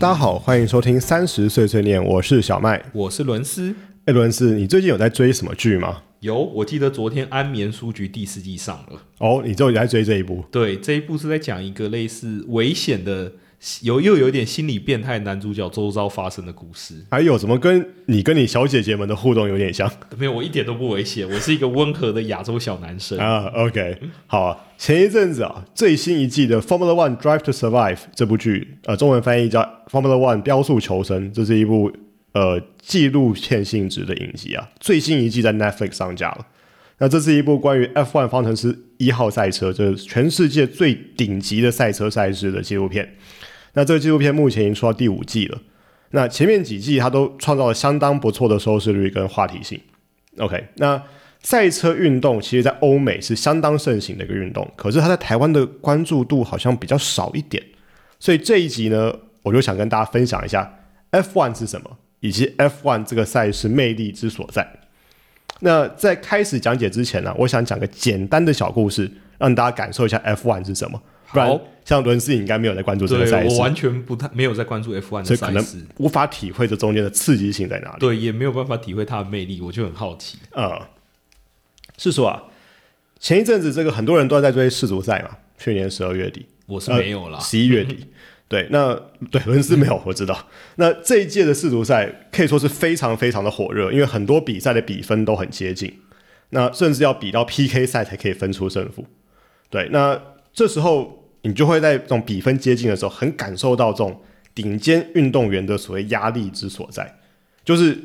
大家好，欢迎收听三十岁碎念，我是小麦。我是伦斯。哎，伦斯，你最近有在追什么剧吗？有，我记得昨天《安眠书局》第四季上了。哦，你终于在追这一部？对，这一部是在讲一个类似危险的。有又有点心理变态男主角周遭发生的故事，还有怎么跟你跟你小姐姐们的互动有点像？没有，我一点都不危险，我是一个温和的亚洲小男生啊。OK，好啊。前一阵子啊，最新一季的《Formula One Drive to Survive》这部剧，呃，中文翻译叫《Formula One 标速求生》，这是一部呃纪录片性质的影集啊。最新一季在 Netflix 上架了。那这是一部关于 F1 方程式一号赛车，就是全世界最顶级的赛车赛事的纪录片。那这个纪录片目前已经出到第五季了。那前面几季它都创造了相当不错的收视率跟话题性。OK，那赛车运动其实，在欧美是相当盛行的一个运动，可是它在台湾的关注度好像比较少一点。所以这一集呢，我就想跟大家分享一下 F1 是什么，以及 F1 这个赛事魅力之所在。那在开始讲解之前呢，我想讲个简单的小故事，让大家感受一下 F1 是什么。不然，像伦斯应该没有在关注这个赛事，我完全不太没有在关注 F1 的赛事，无法体会这中间的刺激性在哪里。对，也没有办法体会它的魅力，我就很好奇。呃，是说啊，前一阵子这个很多人都在追世足赛嘛，去年十二月底，我是没有啦，十一月底。对，那对 伦斯没有，我知道。那这一届的世足赛可以说是非常非常的火热，因为很多比赛的比分都很接近，那甚至要比到 PK 赛才可以分出胜负。对，那这时候。你就会在这种比分接近的时候，很感受到这种顶尖运动员的所谓压力之所在，就是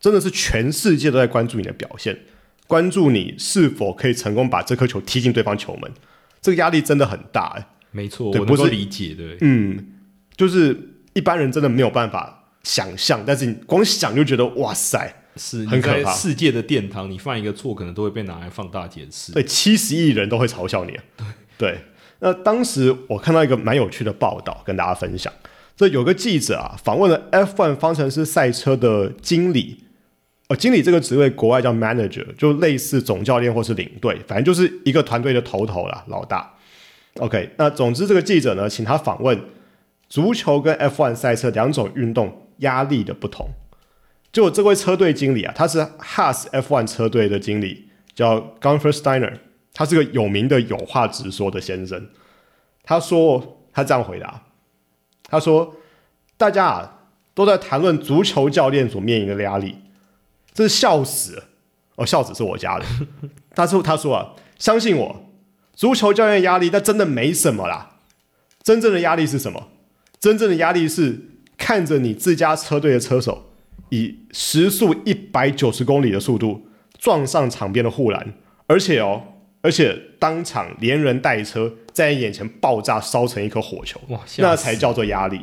真的是全世界都在关注你的表现，关注你是否可以成功把这颗球踢进对方球门，这个压力真的很大哎。没错，我能够理解对。嗯，就是一般人真的没有办法想象，但是你光想就觉得哇塞，是很可怕。世界的殿堂，你犯一个错，可能都会被拿来放大解释。对，七十亿人都会嘲笑你。对对。那当时我看到一个蛮有趣的报道，跟大家分享。这有个记者啊，访问了 F1 方程式赛车的经理。呃，经理这个职位国外叫 manager，就类似总教练或是领队，反正就是一个团队的头头啦，老大。OK，那总之这个记者呢，请他访问足球跟 F1 赛车两种运动压力的不同。就这位车队经理啊，他是 Has F1 车队的经理，叫 Gunfer Steiner。他是个有名的有话直说的先生。他说：“他这样回答，他说，大家啊都在谈论足球教练所面临的压力，这是笑死哦，笑死是我家的。他说：他说啊，相信我，足球教练压力那真的没什么啦。真正的压力是什么？真正的压力是看着你自家车队的车手以时速一百九十公里的速度撞上场边的护栏，而且哦。”而且当场连人带车在你眼前爆炸，烧成一颗火球，哇，那才叫做压力。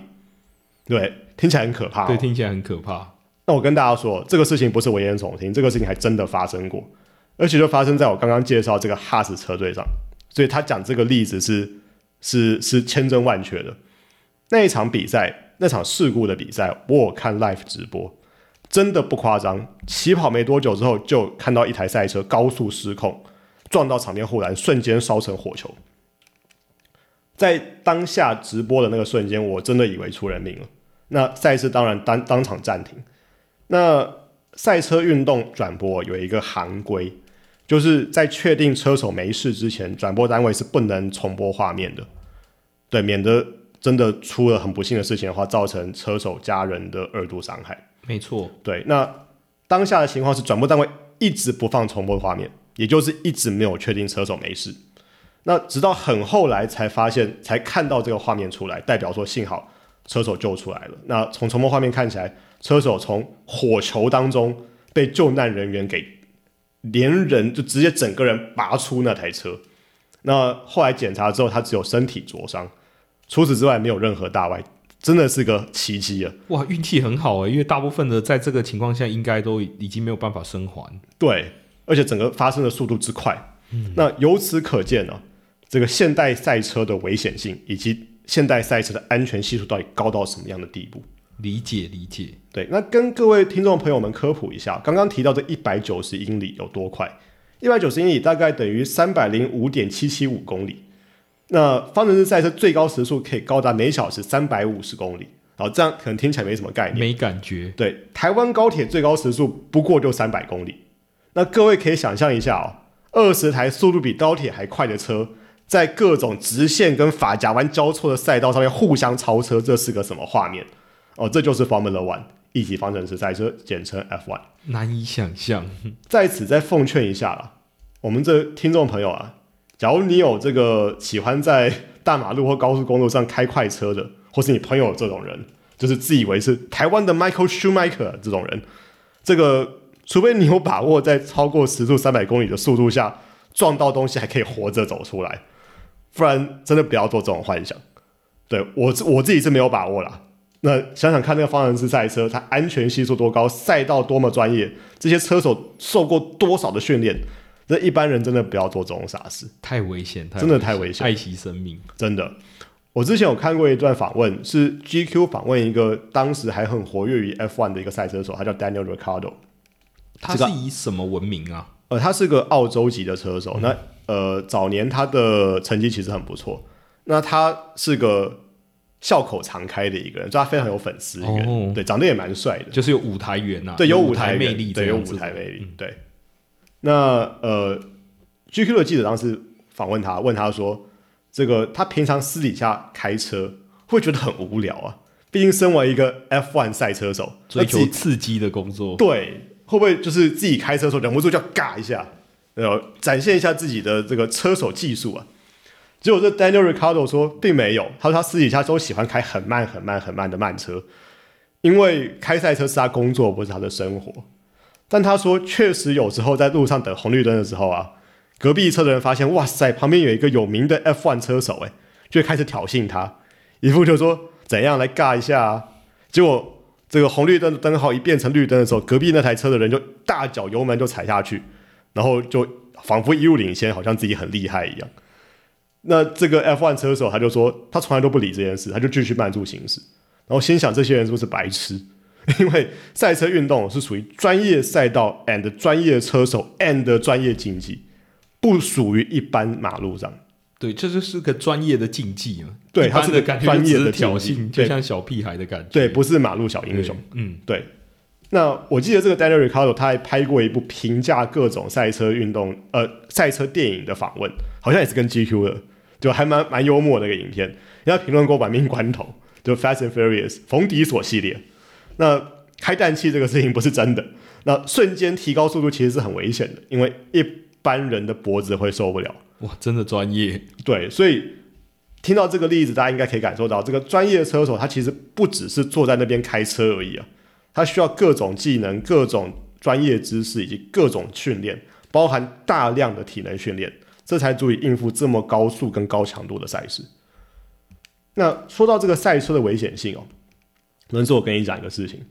对，听起来很可怕。对，听起来很可怕。那我跟大家说，这个事情不是危言耸听，这个事情还真的发生过，而且就发生在我刚刚介绍这个哈斯车队上。所以他讲这个例子是是是千真万确的。那一场比赛，那场事故的比赛，我看 live 直播，真的不夸张。起跑没多久之后，就看到一台赛车高速失控。撞到场边护栏，瞬间烧成火球。在当下直播的那个瞬间，我真的以为出人命了。那赛事当然当当场暂停。那赛车运动转播有一个行规，就是在确定车手没事之前，转播单位是不能重播画面的。对，免得真的出了很不幸的事情的话，造成车手家人的二度伤害。没错，对。那当下的情况是，转播单位一直不放重播画面。也就是一直没有确定车手没事，那直到很后来才发现，才看到这个画面出来，代表说幸好车手救出来了。那从重播画面看起来，车手从火球当中被救难人员给连人就直接整个人拔出那台车。那后来检查之后，他只有身体灼伤，除此之外没有任何大碍，真的是个奇迹啊！哇，运气很好啊，因为大部分的在这个情况下应该都已经没有办法生还。对。而且整个发生的速度之快，那由此可见呢，这个现代赛车的危险性以及现代赛车的安全系数到底高到什么样的地步？理解理解。对，那跟各位听众朋友们科普一下，刚刚提到这一百九十英里有多快？一百九十英里大概等于三百零五点七七五公里。那方程式赛车最高时速可以高达每小时三百五十公里。好，这样可能听起来没什么概念。没感觉。对，台湾高铁最高时速不过就三百公里，那各位可以想象一下哦，二十台速度比高铁还快的车，在各种直线跟法甲弯交错的赛道上面互相超车，这是个什么画面？哦，这就是 Formula One 一级方程式赛车，简称 F1。难以想象。在此再奉劝一下啦，我们这听众朋友啊，假如你有这个喜欢在大马路或高速公路上开快车的，或是你朋友有这种人，就是自以为是台湾的 Michael Schumacher 这种人，这个除非你有把握在超过时速三百公里的速度下撞到东西还可以活着走出来，不然真的不要做这种幻想。对我我自己是没有把握啦。那想想看，那个方程式赛车，它安全系数多高，赛道多么专业，这些车手受过多少的训练，那一般人真的不要做这种傻事，太危险，真的太危险，爱惜生命，真的。我之前有看过一段访问，是 GQ 访问一个当时还很活跃于 F1 的一个赛车手，他叫 Daniel Ricciardo。他是以什么闻名啊？呃，他是个澳洲籍的车手。那呃，早年他的成绩其实很不错。那他是个。笑口常开的一个人，就他非常有粉丝缘，对，长得也蛮帅的，就是有舞台缘呐，对，有舞台魅力，对，有舞台魅力，对。那呃，GQ 的记者当时访问他，问他说：“这个他平常私底下开车会觉得很无聊啊？毕竟身为一个 F1 赛车手，追求刺激的工作，对，会不会就是自己开车的时候忍不住就要尬一下，呃，展现一下自己的这个车手技术啊？”结果这 Daniel Ricardo 说并没有，他说他私底下都喜欢开很慢、很慢、很慢的慢车，因为开赛车是他工作，不是他的生活。但他说确实有时候在路上等红绿灯的时候啊，隔壁车的人发现哇塞，旁边有一个有名的 F1 车手，哎，就开始挑衅他，一副就说怎样来尬一下啊。结果这个红绿灯的灯号一变成绿灯的时候，隔壁那台车的人就大脚油门就踩下去，然后就仿佛一路领先，好像自己很厉害一样。那这个 F1 车手他就说，他从来都不理这件事，他就继续慢速行驶，然后心想这些人是不是白痴？因为赛车运动是属于专业赛道 and 专业车手 and 专业竞技，不属于一般马路上。对，这就是个专业的竞技嘛。对，他是个专业的挑衅，就像小屁孩的感觉。对，不是马路小英雄。嗯，对。那我记得这个 Daniel Ricardo 他还拍过一部评价各种赛车运动呃赛车电影的访问，好像也是跟 GQ 的。就还蛮蛮幽默的一个影片，人家评论过《玩命关头》，就《Fast and Furious》冯迪索系列。那开氮气这个事情不是真的，那瞬间提高速度其实是很危险的，因为一般人的脖子会受不了。哇，真的专业。对，所以听到这个例子，大家应该可以感受到，这个专业车手他其实不只是坐在那边开车而已啊，他需要各种技能、各种专业知识以及各种训练，包含大量的体能训练。这才足以应付这么高速跟高强度的赛事。那说到这个赛车的危险性哦，轮子，我跟你讲一个事情：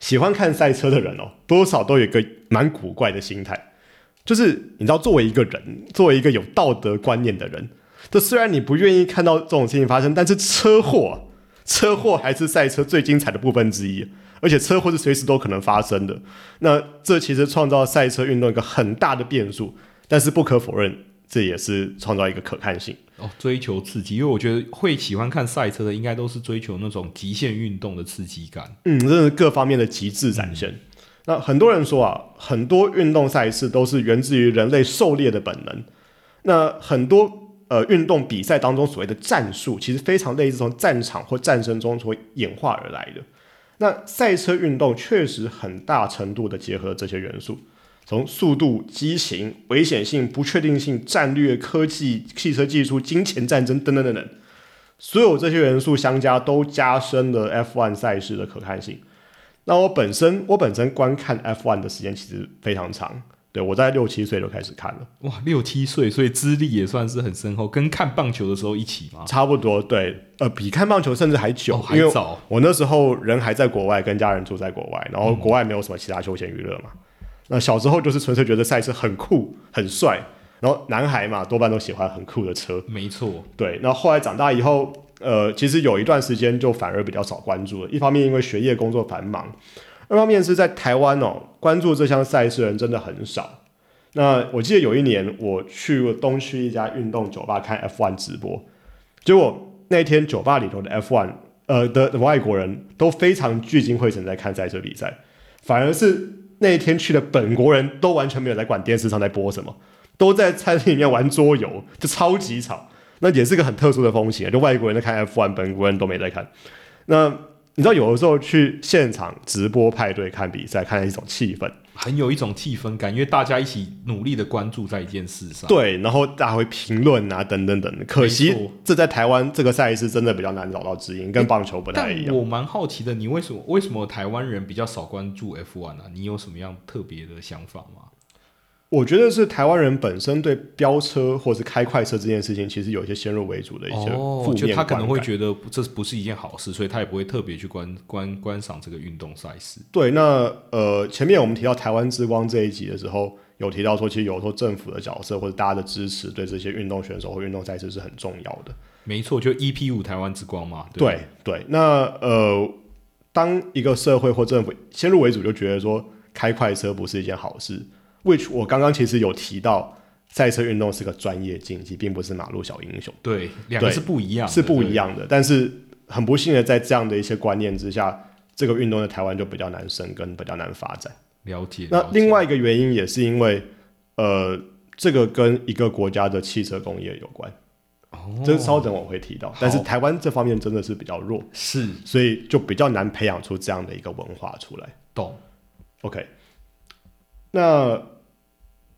喜欢看赛车的人哦，多少都有一个蛮古怪的心态，就是你知道，作为一个人，作为一个有道德观念的人，这虽然你不愿意看到这种事情发生，但是车祸，车祸还是赛车最精彩的部分之一，而且车祸是随时都可能发生的。那这其实创造赛车运动一个很大的变数，但是不可否认。这也是创造一个可看性哦，追求刺激，因为我觉得会喜欢看赛车的，应该都是追求那种极限运动的刺激感。嗯，这是各方面的极致展现。那很多人说啊，很多运动赛事都是源自于人类狩猎的本能。那很多呃运动比赛当中所谓的战术，其实非常类似从战场或战争中所演化而来的。那赛车运动确实很大程度的结合这些元素。从速度、激情、危险性、不确定性、战略、科技、汽车技术、金钱战争等等等等，所有这些元素相加，都加深了 F1 赛事的可看性。那我本身，我本身观看 F1 的时间其实非常长，对我在六七岁就开始看了。哇，六七岁，所以资历也算是很深厚，跟看棒球的时候一起吗？差不多，对，呃，比看棒球甚至还久，还早。我那时候人还在国外，跟家人住在国外，然后国外没有什么其他休闲娱乐嘛。那小时候就是纯粹觉得赛车很酷很帅，然后男孩嘛多半都喜欢很酷的车，没错，对。那后来长大以后，呃，其实有一段时间就反而比较少关注了。一方面因为学业工作繁忙，二方面是在台湾哦，关注这项赛事人真的很少。那我记得有一年我去东区一家运动酒吧看 F1 直播，结果那天酒吧里头的 F1，呃的的外国人都非常聚精会神在看赛车比赛，反而是那一天去的本国人都完全没有在管电视上在播什么，都在餐厅里面玩桌游，就超级吵。那也是个很特殊的风险，就外国人在看 F1，本国人都没在看。那你知道有的时候去现场直播派对看比赛，看一种气氛，很有一种气氛感，因为大家一起努力的关注在一件事上。对，然后大家会评论啊，等等等。可惜这在台湾这个赛事真的比较难找到知音，跟棒球不太一样。我蛮好奇的，你为什么为什么台湾人比较少关注 F1 啊？你有什么样特别的想法吗？我觉得是台湾人本身对飙车或是开快车这件事情，其实有一些先入为主的一些负面他可能会觉得这不是一件好事，所以他也不会特别去观观观赏这个运动赛事。对，那呃，前面我们提到台湾之光这一集的时候，有提到说，其实有时候政府的角色或者大家的支持，对这些运动选手或运动赛事是很重要的。没错，就 EP 五台湾之光嘛。对对，那呃，当一个社会或政府先入为主，就觉得说开快车不是一件好事。Which 我刚刚其实有提到，赛车运动是个专业竞技，并不是马路小英雄。对，两个是不一样，是不一样的。但是很不幸的，在这样的一些观念之下，这个运动在台湾就比较难生根，比较难发展。了解。那另外一个原因也是因为，呃，这个跟一个国家的汽车工业有关。哦。这稍等我会提到，但是台湾这方面真的是比较弱，是，所以就比较难培养出这样的一个文化出来。懂。OK。那，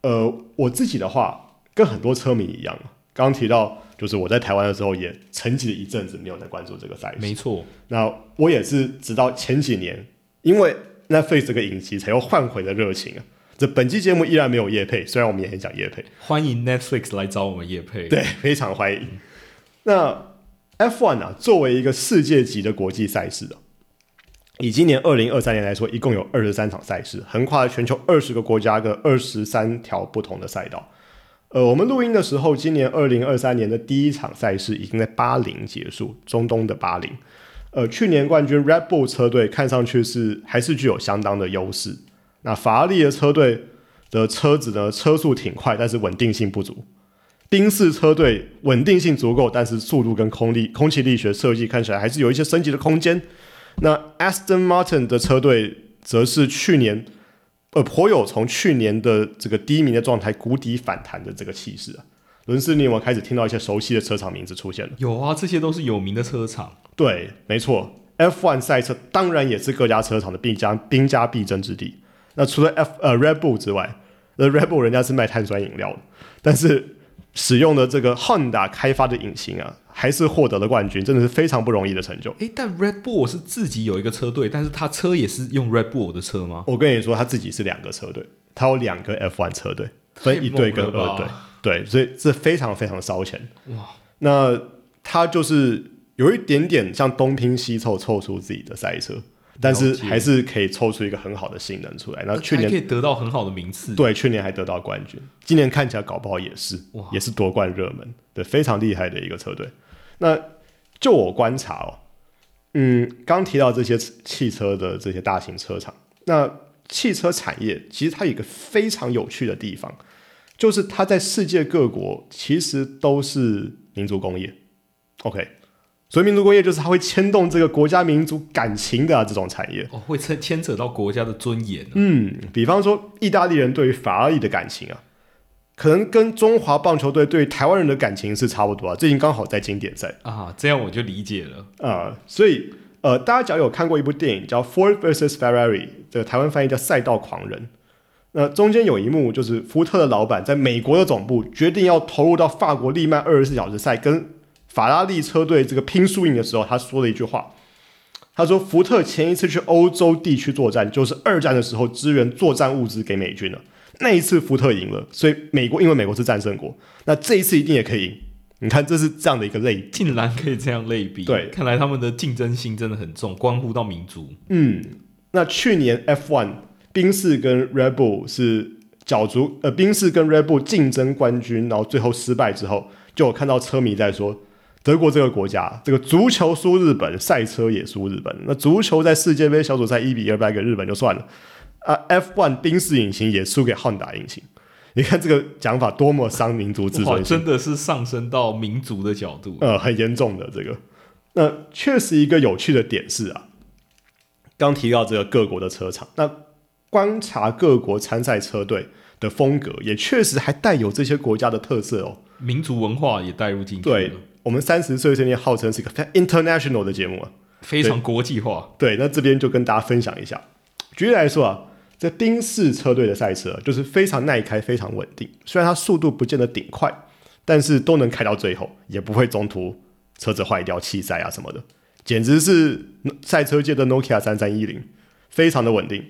呃，我自己的话跟很多车迷一样，刚刚提到，就是我在台湾的时候也沉寂了一阵子，没有在关注这个赛事。没错，那我也是直到前几年，因为 Netflix 这个影集，才又换回了热情啊。这本期节目依然没有叶配，虽然我们也很想叶配，欢迎 Netflix 来找我们叶配，对，非常欢迎。那 F1 啊，作为一个世界级的国际赛事啊。以今年二零二三年来说，一共有二十三场赛事，横跨全球二十个国家跟二十三条不同的赛道。呃，我们录音的时候，今年二零二三年的第一场赛事已经在巴林结束，中东的巴林。呃，去年冠军 Red Bull 车队看上去是还是具有相当的优势。那法拉利的车队的车子呢，车速挺快，但是稳定性不足。宾士车队稳定性足够，但是速度跟空力、空气力学设计看起来还是有一些升级的空间。那 Aston Martin 的车队则是去年，呃，颇有从去年的这个低迷的状态谷底反弹的这个气势啊。伦斯，你有没有开始听到一些熟悉的车厂名字出现了？有啊，这些都是有名的车厂。对，没错，F1 赛车当然也是各家车厂的兵家兵家必争之地。那除了 F 呃 Red Bull 之外，那 Red Bull 人家是卖碳酸饮料的，但是使用的这个 Honda 开发的引擎啊。还是获得了冠军，真的是非常不容易的成就。诶，但 Red Bull 是自己有一个车队，但是他车也是用 Red Bull 的车吗？我跟你说，他自己是两个车队，他有两个 F1 车队，分一队跟二队，对，所以这非常非常烧钱。哇，那他就是有一点点像东拼西凑凑出自己的赛车，但是还是可以抽出一个很好的性能出来。那去年可以得到很好的名次，对，去年还得到冠军，今年看起来搞不好也是，也是夺冠热门，对，非常厉害的一个车队。那就我观察哦，嗯，刚提到这些汽车的这些大型车厂，那汽车产业其实它有一个非常有趣的地方，就是它在世界各国其实都是民族工业。OK，所以民族工业就是它会牵动这个国家民族感情的这种产业，哦，会牵牵扯到国家的尊严。嗯，比方说意大利人对于法拉利的感情啊。可能跟中华棒球队对台湾人的感情是差不多啊，最近刚好在经典赛啊，这样我就理解了啊。所以呃，大家只要有看过一部电影叫《Ford vs Ferrari》，这个台湾翻译叫《赛道狂人》。那中间有一幕就是福特的老板在美国的总部决定要投入到法国利曼二十四小时赛跟法拉利车队这个拼输赢的时候，他说了一句话，他说：“福特前一次去欧洲地区作战，就是二战的时候支援作战物资给美军了。”那一次福特赢了，所以美国因为美国是战胜国，那这一次一定也可以赢。你看，这是这样的一个类，竟然可以这样类比。对，看来他们的竞争性真的很重，关乎到民族。嗯，那去年 F1 宾士跟 Red Bull 是角逐，呃，宾士跟 Red Bull 竞争冠军，然后最后失败之后，就有看到车迷在说，德国这个国家，这个足球输日本，赛车也输日本。那足球在世界杯小组赛一比二败给日本就算了。啊，F1 宾士引擎也输给汉达引擎，你看这个讲法多么伤民族自尊心，真的是上升到民族的角度，呃，很严重的这个。那确实一个有趣的点是啊，刚提到这个各国的车厂，那观察各国参赛车队的风格，也确实还带有这些国家的特色哦。民族文化也带入进去我们三十岁这年号称是一个非常 international 的节目啊。非常国际化。对，那这边就跟大家分享一下。举例来说啊，这宾士车队的赛车就是非常耐开、非常稳定，虽然它速度不见得顶快，但是都能开到最后，也不会中途车子坏掉、弃赛啊什么的，简直是赛车界的 Nokia 三三一零，非常的稳定。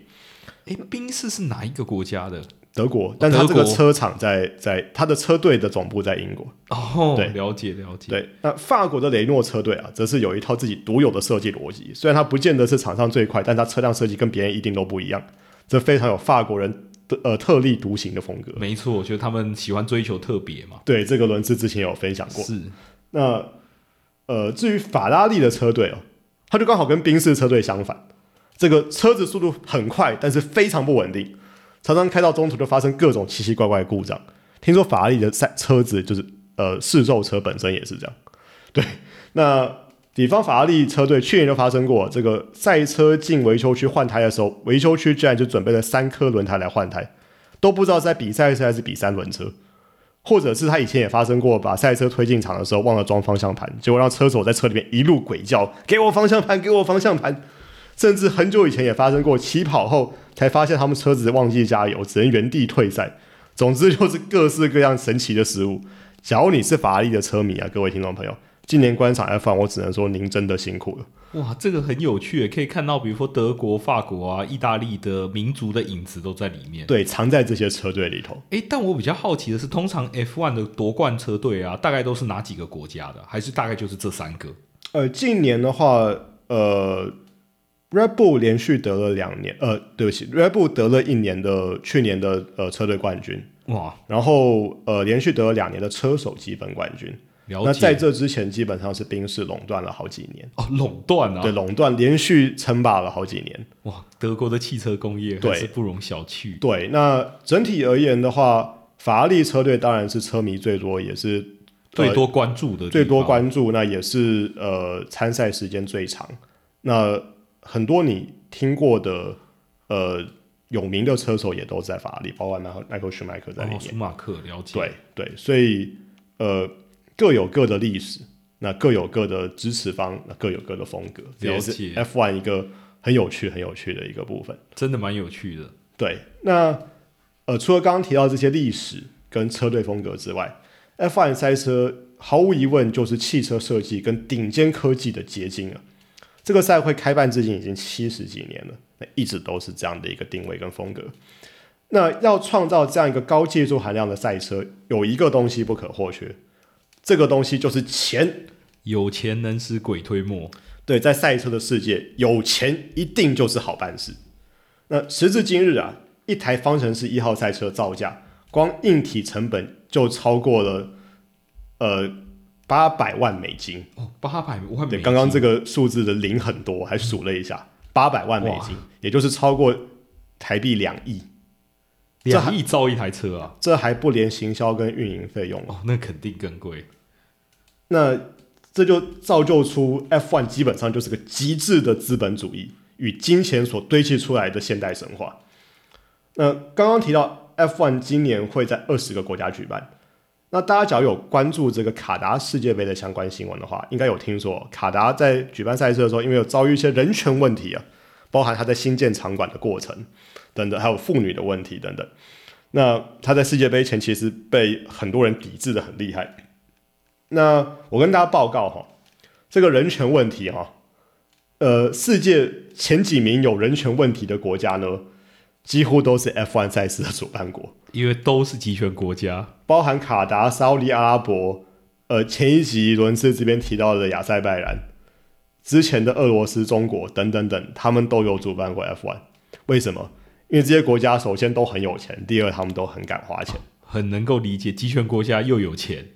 哎，宾士是哪一个国家的？德国，但是它这个车厂在在他的车队的总部在英国。哦，对了解了解。对，那法国的雷诺车队啊，则是有一套自己独有的设计逻辑。虽然它不见得是场上最快，但它车辆设计跟别人一定都不一样，这非常有法国人的呃特立独行的风格。没错，我觉得他们喜欢追求特别嘛。对，这个轮次之前有分享过。是，那呃，至于法拉利的车队哦，它就刚好跟宾士车队相反，这个车子速度很快，但是非常不稳定，常常开到中途就发生各种奇奇怪怪的故障。听说法拉利的赛车子就是呃试售车本身也是这样。对，那比方法拉利车队去年就发生过，这个赛车进维修区换胎的时候，维修区居然就准备了三颗轮胎来换胎，都不知道是在比赛车还是比三轮车。或者是他以前也发生过，把赛车推进场的时候忘了装方向盘，结果让车手在车里面一路鬼叫：“给我方向盘，给我方向盘！”甚至很久以前也发生过，起跑后才发现他们车子忘记加油，只能原地退赛。总之就是各式各样神奇的失误。假如你是法拉利的车迷啊，各位听众朋友，今年观赏 F1，我只能说您真的辛苦了。哇，这个很有趣耶，可以看到，比如说德国、法国啊、意大利的民族的影子都在里面。对，藏在这些车队里头。诶，但我比较好奇的是，通常 F1 的夺冠车队啊，大概都是哪几个国家的？还是大概就是这三个？呃，近年的话，呃，Red Bull 连续得了两年，呃，对不起，Red Bull 得了一年的去年的呃车队冠军，哇，然后呃连续得了两年的车手积分冠军。了那在解。这之前，基本上是宾士垄断了好几年，哦，垄断啊对，，垄断连续称霸了好几年。哇，德国的汽车工业对是不容小觑。对，那整体而言的话，法拉利车队当然是车迷最多，也是最多关注的最多关注，那也是呃参赛时间最长。那很多你听过的呃有名的车手也都在法拉利，包括迈克迈克舒迈克在里哦，面。舒马克了解。对对，所以呃各有各的历史，那各有各的支持方，那各有各的风格，这也是了解 F1 一个很有趣很有趣的一个部分。真的蛮有趣的。对，那呃，除了刚刚提到这些历史跟车队风格之外，F1 赛车毫无疑问就是汽车设计跟顶尖科技的结晶了。这个赛会开办至今已经七十几年了，那一直都是这样的一个定位跟风格。那要创造这样一个高技术含量的赛车，有一个东西不可或缺，这个东西就是钱。有钱能使鬼推磨，对，在赛车的世界，有钱一定就是好办事。那时至今日啊，一台方程式一号赛车造价，光硬体成本就超过了呃八百万美金。哦，八百万美对，金。刚刚这个数字的零很多，还数了一下，八百万美金，也就是超过台币两亿。两亿造一台车啊！这还不连行销跟运营费用哦。哦，那肯定更贵。那这就造就出 F1 基本上就是个极致的资本主义与金钱所堆砌出来的现代神话。那刚刚提到 F1 今年会在二十个国家举办，那大家只要有关注这个卡达世界杯的相关新闻的话，应该有听说卡达在举办赛事的时候，因为有遭遇一些人权问题啊，包含他在新建场馆的过程等等，还有妇女的问题等等。那他在世界杯前其实被很多人抵制的很厉害。那我跟大家报告哈，这个人权问题哈，呃，世界前几名有人权问题的国家呢，几乎都是 F1 赛事的主办国，因为都是集权国家，包含卡达、沙利阿拉伯，呃，前一集伦斯这边提到的亚塞拜然，之前的俄罗斯、中国等等等，他们都有主办过 F1。为什么？因为这些国家首先都很有钱，第二他们都很敢花钱。很能够理解集权国家又有钱，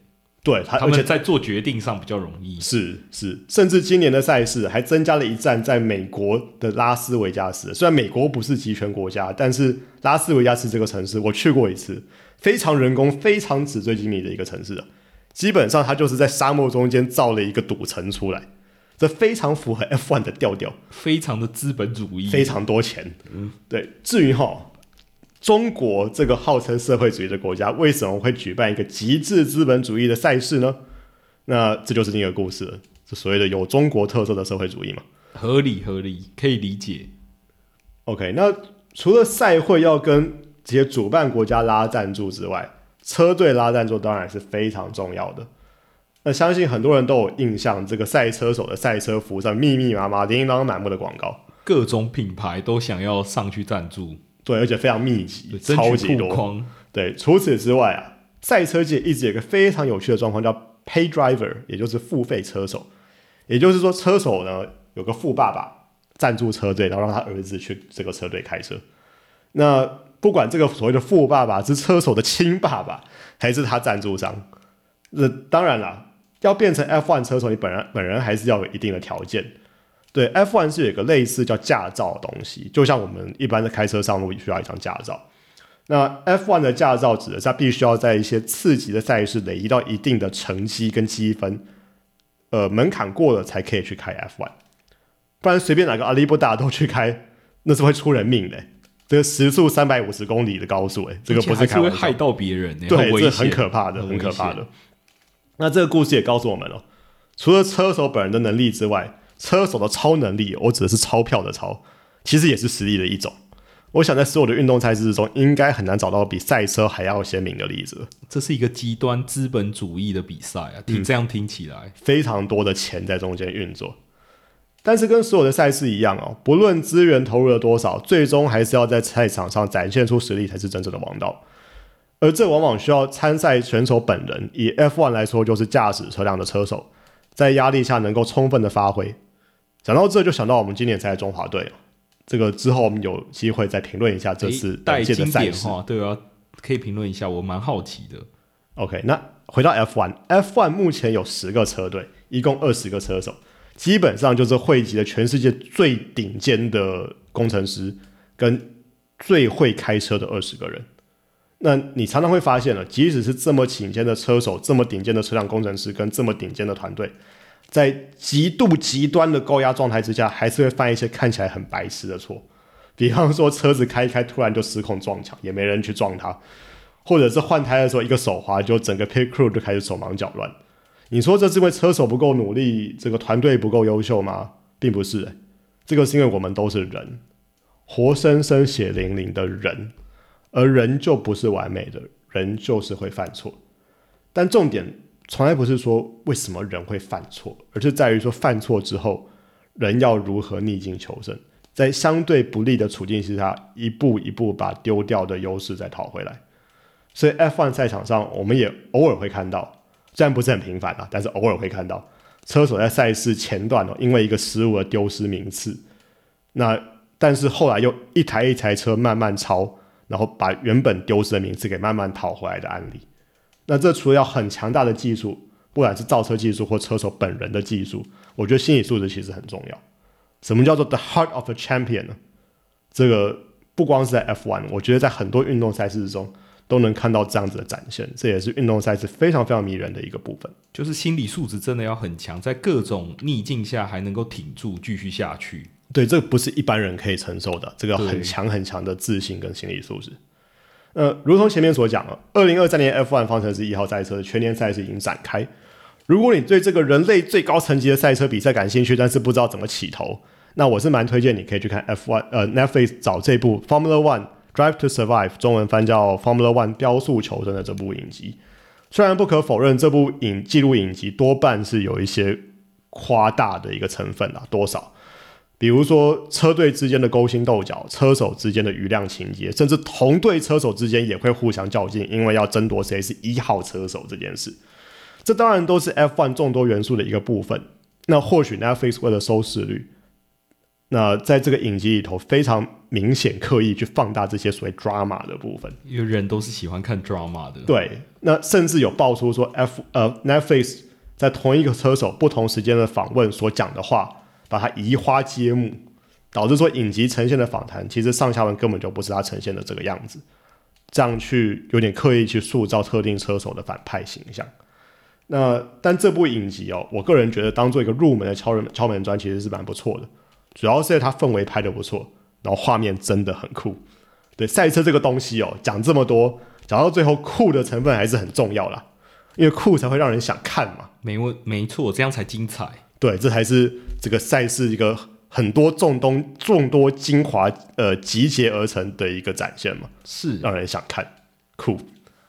对他，而且他们在做决定上比较容易。是是，甚至今年的赛事还增加了一站在美国的拉斯维加斯。虽然美国不是集权国家，但是拉斯维加斯这个城市我去过一次，非常人工、非常纸醉金迷的一个城市啊。基本上它就是在沙漠中间造了一个赌城出来，这非常符合 F1 的调调，非常的资本主义，非常多钱。嗯，对。至于哈，中国这个号称社会主义的国家，为什么会举办一个极致资本主义的赛事呢？那这就是另一个故事了，是所谓的有中国特色的社会主义嘛？合理合理，可以理解。OK，那除了赛会要跟这些主办国家拉赞助之外，车队拉赞助当然是非常重要的。那相信很多人都有印象，这个赛车手的赛车服上密密麻麻、琳琅满目的广告，各种品牌都想要上去赞助，对，而且非常密集超级多。对，除此之外啊，赛车界一直有一个非常有趣的状况，叫 pay driver，也就是付费车手。也就是说，车手呢有个富爸爸赞助车队，然后让他儿子去这个车队开车。那不管这个所谓的富爸爸是车手的亲爸爸，还是他赞助商，那当然了，要变成 F1 车手，你本人本人还是要有一定的条件。对，F1 是有一个类似叫驾照的东西，就像我们一般的开车上路需要一张驾照。那 F1 的驾照指的是它必须要在一些次级的赛事累积到一定的成绩跟积分，呃，门槛过了才可以去开 F1，不然随便哪个阿里不达都去开，那是会出人命的。这个时速三百五十公里的高速，哎，这个不是会开玩笑害到别人呢，对，这很可怕的，很很可怕的。那这个故事也告诉我们了，除了车手本人的能力之外，车手的超能力，我指的是钞票的钞，其实也是实力的一种。我想在所有的运动赛事之中，应该很难找到比赛车还要鲜明的例子。这是一个极端资本主义的比赛啊，嗯听这样听起来，非常多的钱在中间运作。但是跟所有的赛事一样哦，不论资源投入了多少，最终还是要在赛场上展现出实力才是真正的王道。而这往往需要参赛选手本人，以 F1 来说，就是驾驶车辆的车手，在压力下能够充分的发挥。讲到这，就想到我们今年参赛中华队了。这个之后我们有机会再评论一下这次诶带本届的赛事。对啊，可以评论一下，我蛮好奇的。OK，那回到 F1，F1 目前有十个车队，一共二十个车手，基本上就是汇集了全世界最顶尖的工程师跟最会开车的二十个人。那你常常会发现了，即使是这么顶尖的车手、这么顶尖的车辆工程师跟这么顶尖的团队，在极度极端的高压状态之下，还是会犯一些看起来很白痴的错。比方说，车子开一开，突然就失控撞墙，也没人去撞它，或者是换胎的时候一个手滑，就整个 pit crew 就开始手忙脚乱。你说这是因为车手不够努力，这个团队不够优秀吗？并不是、这个是因为我们都是人，活生生血淋淋的人，而人就不是完美的，人就是会犯错。但重点从来不是说为什么人会犯错，而是在于说犯错之后，人要如何逆境求生，在相对不利的处境之下，一步一步把丢掉的优势再讨回来。所以 F1 赛场上，我们也偶尔会看到，虽然不是很频繁啊，但是偶尔会看到车手在赛事前段哦，因为一个失误而丢失名次。那但是后来又一台一台车慢慢超，然后把原本丢失的名次给慢慢讨回来的案例。那这除了要很强大的技术，不管是造车技术或车手本人的技术，我觉得心理素质其实很重要。什么叫做 the heart of a champion 呢？这个不光是在 F1，我觉得在很多运动赛事中都能看到这样子的展现，这也是运动赛事非常非常迷人的一个部分。就是心理素质真的要很强，在各种逆境下还能够挺住，继续下去。对，这个不是一般人可以承受的，这个对很强很强的自信跟心理素质。呃，如同前面所讲了，二零二三年 F1 方程式一号赛车全年赛事已经展开。如果你对这个人类最高层级的赛车比赛感兴趣，但是不知道怎么起头，那我是蛮推荐你可以去看 F1 呃 Netflix 找这部 Formula One Drive to Survive，中文翻叫 Formula One 雕塑求生的这部影集。虽然不可否认，这部影记录影集多半是有一些夸大的一个成分啊，多少。比如说车队之间的勾心斗角，车手之间的余量情节，甚至同队车手之间也会互相较劲，因为要争夺谁是一号车手这件事。这当然都是 F1 众多元素的一个部分。那或许 Netflix 为了收视率，那在这个影集里头非常明显刻意去放大这些所谓 drama 的部分。因为人都是喜欢看 drama 的，对，那甚至有爆出说 F 呃 Netflix 在同一个车手不同时间的访问所讲的话，把它移花接木，导致说影集呈现的访谈其实上下文根本就不是他呈现的这个样子，这样去有点刻意去塑造特定车手的反派形象。那但这部影集哦，我个人觉得当做一个入门的敲人敲门砖其实是蛮不错的，主要是它氛围拍的不错，然后画面真的很酷。对赛车这个东西哦，讲这么多，讲到最后酷的成分还是很重要啦，因为酷才会让人想看嘛。没问没错，这样才精彩。对，这才是这个赛事一个很多众多众多精华呃集结而成的一个展现嘛，是让人想看酷。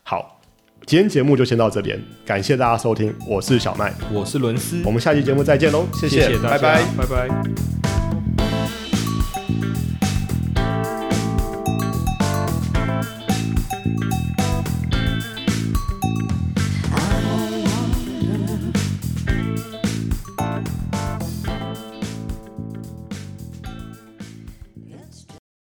好，今天节目就先到这边，感谢大家收听，我是小麦，我是伦斯，我们下期节目再见喽，谢谢大家，拜拜。拜拜。